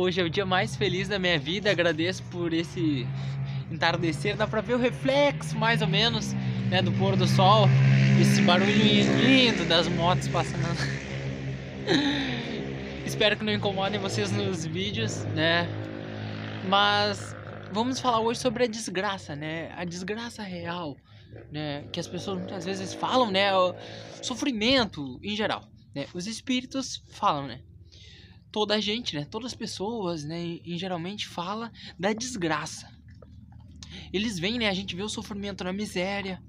Hoje é o dia mais feliz da minha vida. Agradeço por esse entardecer. Dá pra ver o reflexo, mais ou menos, né, do pôr do sol. Esse barulho lindo das motos passando. Espero que não incomodem vocês nos vídeos, né? Mas vamos falar hoje sobre a desgraça, né? A desgraça real, né? Que as pessoas muitas vezes falam, né? O sofrimento em geral, né? Os espíritos falam, né? Toda a gente, né? Todas as pessoas, né? Geralmente fala da desgraça. Eles veem, né? A gente vê o sofrimento na miséria,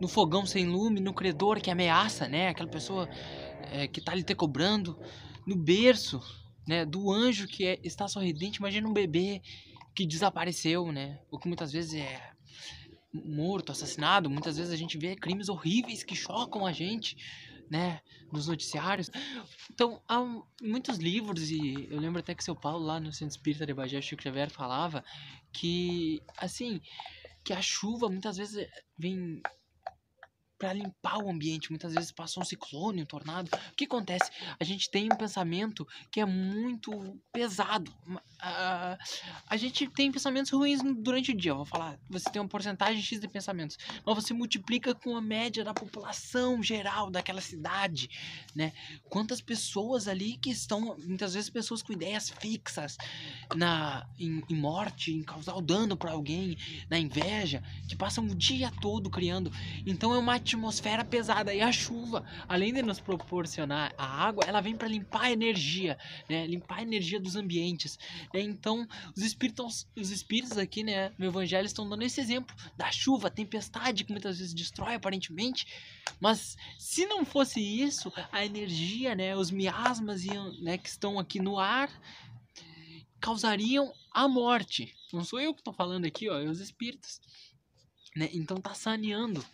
no fogão sem lume, no credor que ameaça, né? Aquela pessoa é, que tá ali te cobrando, no berço, né? Do anjo que é, está sorridente. Imagina um bebê que desapareceu, né? Ou que muitas vezes é morto, assassinado. Muitas vezes a gente vê crimes horríveis que chocam a gente, né? Nos noticiários. Então, há muitos livros, e eu lembro até que seu Paulo, lá no Centro Espírita de Bagé, Chico Xavier, falava que, assim, que a chuva muitas vezes vem para limpar o ambiente. Muitas vezes passa um ciclone, um tornado. O que acontece? A gente tem um pensamento que é muito pesado. Uh, a gente tem pensamentos ruins durante o dia. Eu vou falar, você tem uma porcentagem X de pensamentos. Mas você multiplica com a média da população geral daquela cidade, né? Quantas pessoas ali que estão, muitas vezes pessoas com ideias fixas na em, em morte, em causar o dano para alguém, na inveja, que passam o dia todo criando. Então é uma atmosfera pesada. E a chuva, além de nos proporcionar a água, ela vem para limpar a energia, né? Limpar a energia dos ambientes. Né? Então, os espíritos, os espíritos aqui, né, no Evangelho estão dando esse exemplo da chuva, tempestade que muitas vezes destrói aparentemente. Mas se não fosse isso, a energia, né, os miasmas né, que estão aqui no ar causariam a morte. Não sou eu que estou falando aqui, ó, é os espíritos. Né? Então tá saneando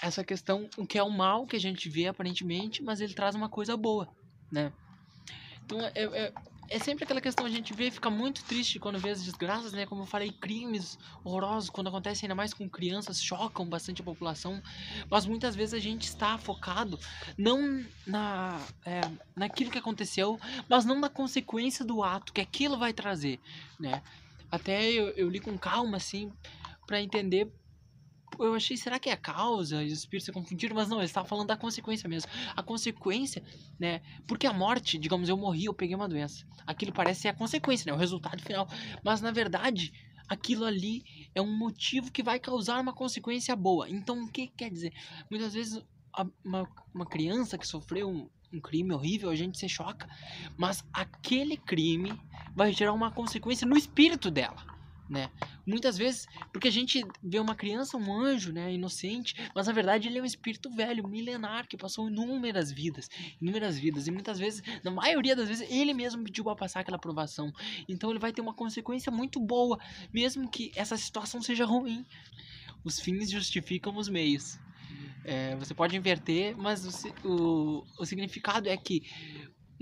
essa questão, o que é o mal que a gente vê aparentemente, mas ele traz uma coisa boa, né? Então é, é, é sempre aquela questão, a gente vê fica muito triste quando vê as desgraças, né? Como eu falei, crimes horrorosos, quando acontecem ainda mais com crianças, chocam bastante a população. Mas muitas vezes a gente está focado não na, é, naquilo que aconteceu, mas não na consequência do ato que aquilo vai trazer, né? Até eu, eu li com calma, assim, para entender eu achei, será que é a causa? E os espíritos se confundiram, mas não, ele estava falando da consequência mesmo. A consequência, né? Porque a morte, digamos, eu morri, eu peguei uma doença. Aquilo parece ser a consequência, né? O resultado final. Mas na verdade, aquilo ali é um motivo que vai causar uma consequência boa. Então, o que quer dizer? Muitas vezes, uma, uma criança que sofreu um, um crime horrível, a gente se choca, mas aquele crime vai gerar uma consequência no espírito dela né? Muitas vezes, porque a gente vê uma criança, um anjo, né, inocente, mas na verdade ele é um espírito velho, milenar, que passou inúmeras vidas, inúmeras vidas, e muitas vezes, na maioria das vezes, ele mesmo pediu para passar aquela aprovação. Então ele vai ter uma consequência muito boa, mesmo que essa situação seja ruim. Os fins justificam os meios. É, você pode inverter, mas o, o, o significado é que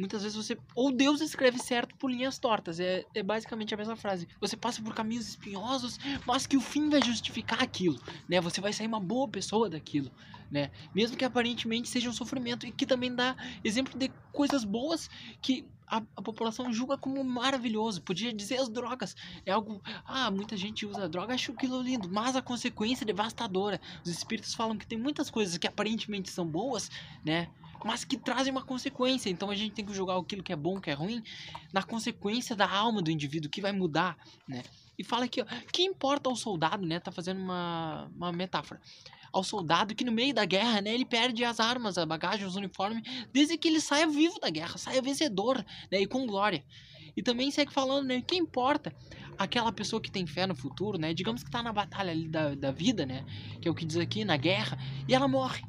muitas vezes você. Ou Deus escreve certo por linhas tortas. É, é basicamente a mesma frase. Você passa por caminhos espinhosos, mas que o fim vai justificar aquilo. Né? Você vai sair uma boa pessoa daquilo. Né? Mesmo que aparentemente seja um sofrimento. E que também dá exemplo de coisas boas que a, a, população julga como maravilhoso. Podia dizer as drogas. É algo. Ah, muita gente usa droga, acho aquilo lindo. Mas a consequência é devastadora. Os espíritos falam que tem muitas coisas que aparentemente são boas, né? Mas que trazem uma consequência. Então a gente tem que julgar aquilo que é bom, que é ruim, na consequência da alma do indivíduo, que vai mudar, né? E fala aqui, ó, que importa ao soldado, né? Tá fazendo uma, uma metáfora. Ao soldado que no meio da guerra, né, ele perde as armas, a bagagem, os uniformes, desde que ele saia vivo da guerra, saia vencedor, né, e com glória. E também segue falando, né, que importa aquela pessoa que tem fé no futuro, né, digamos que tá na batalha ali da, da vida, né, que é o que diz aqui, na guerra, e ela morre,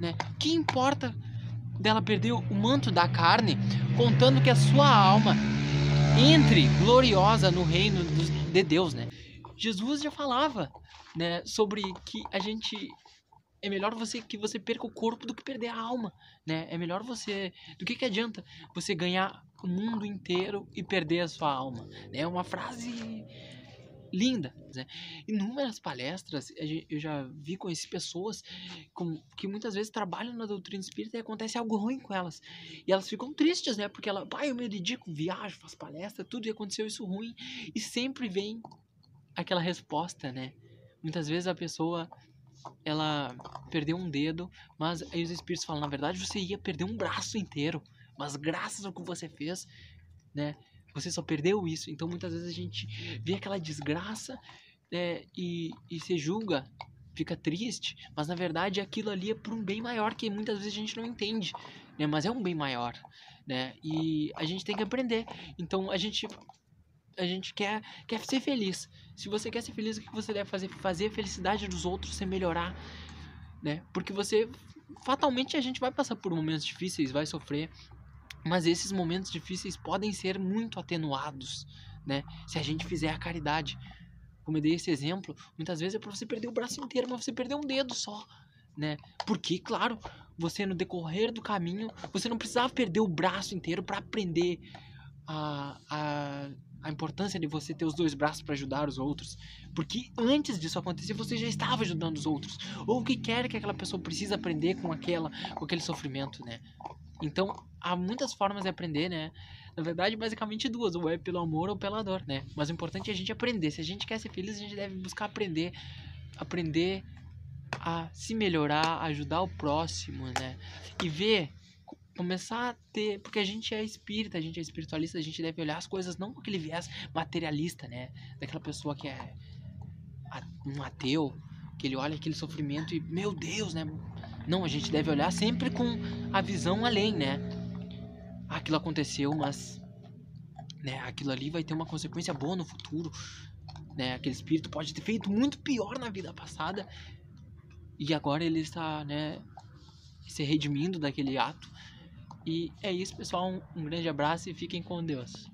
né, que importa dela perdeu o manto da carne, contando que a sua alma entre gloriosa no reino de Deus, né? Jesus já falava, né, sobre que a gente é melhor você que você perca o corpo do que perder a alma, né? É melhor você, do que que adianta você ganhar o mundo inteiro e perder a sua alma? É uma frase linda. Né? Inúmeras palestras eu já vi, conheci pessoas com, que muitas vezes trabalham na doutrina espírita e acontece algo ruim com elas. E elas ficam tristes, né? Porque ela, pai, eu me dedico, viajo, faço palestra, tudo e aconteceu isso ruim. E sempre vem aquela resposta, né? Muitas vezes a pessoa ela perdeu um dedo, mas aí os espíritos falam, na verdade você ia perder um braço inteiro, mas graças ao que você fez, né? Você só perdeu isso. Então muitas vezes a gente vê aquela desgraça é, e, e se julga, fica triste, mas na verdade aquilo ali é por um bem maior que muitas vezes a gente não entende, né? Mas é um bem maior, né? E a gente tem que aprender. Então a gente a gente quer, quer ser feliz. Se você quer ser feliz, o que você deve fazer? Fazer a felicidade dos outros, você melhorar, né? Porque você fatalmente a gente vai passar por momentos difíceis, vai sofrer, mas esses momentos difíceis podem ser muito atenuados, né? Se a gente fizer a caridade. Como eu dei esse exemplo, muitas vezes é para você perder o braço inteiro, mas você perder um dedo só, né? Porque, claro, você no decorrer do caminho, você não precisava perder o braço inteiro para aprender a, a, a importância de você ter os dois braços para ajudar os outros. Porque antes disso acontecer, você já estava ajudando os outros. Ou o que quer que aquela pessoa precisa aprender com aquela com aquele sofrimento, né? Então, há muitas formas de aprender, né? Na verdade, basicamente duas, ou é pelo amor ou pela dor, né? Mas o importante é a gente aprender. Se a gente quer ser feliz, a gente deve buscar aprender, aprender a se melhorar, ajudar o próximo, né? E ver, começar a ter, porque a gente é espírita, a gente é espiritualista, a gente deve olhar as coisas não com aquele viés materialista, né? Daquela pessoa que é um ateu, que ele olha aquele sofrimento e, meu Deus, né? Não, a gente deve olhar sempre com a visão além, né? Aquilo aconteceu, mas né, aquilo ali vai ter uma consequência boa no futuro. Né? Aquele espírito pode ter feito muito pior na vida passada e agora ele está, né, se redimindo daquele ato. E é isso, pessoal. Um grande abraço e fiquem com Deus.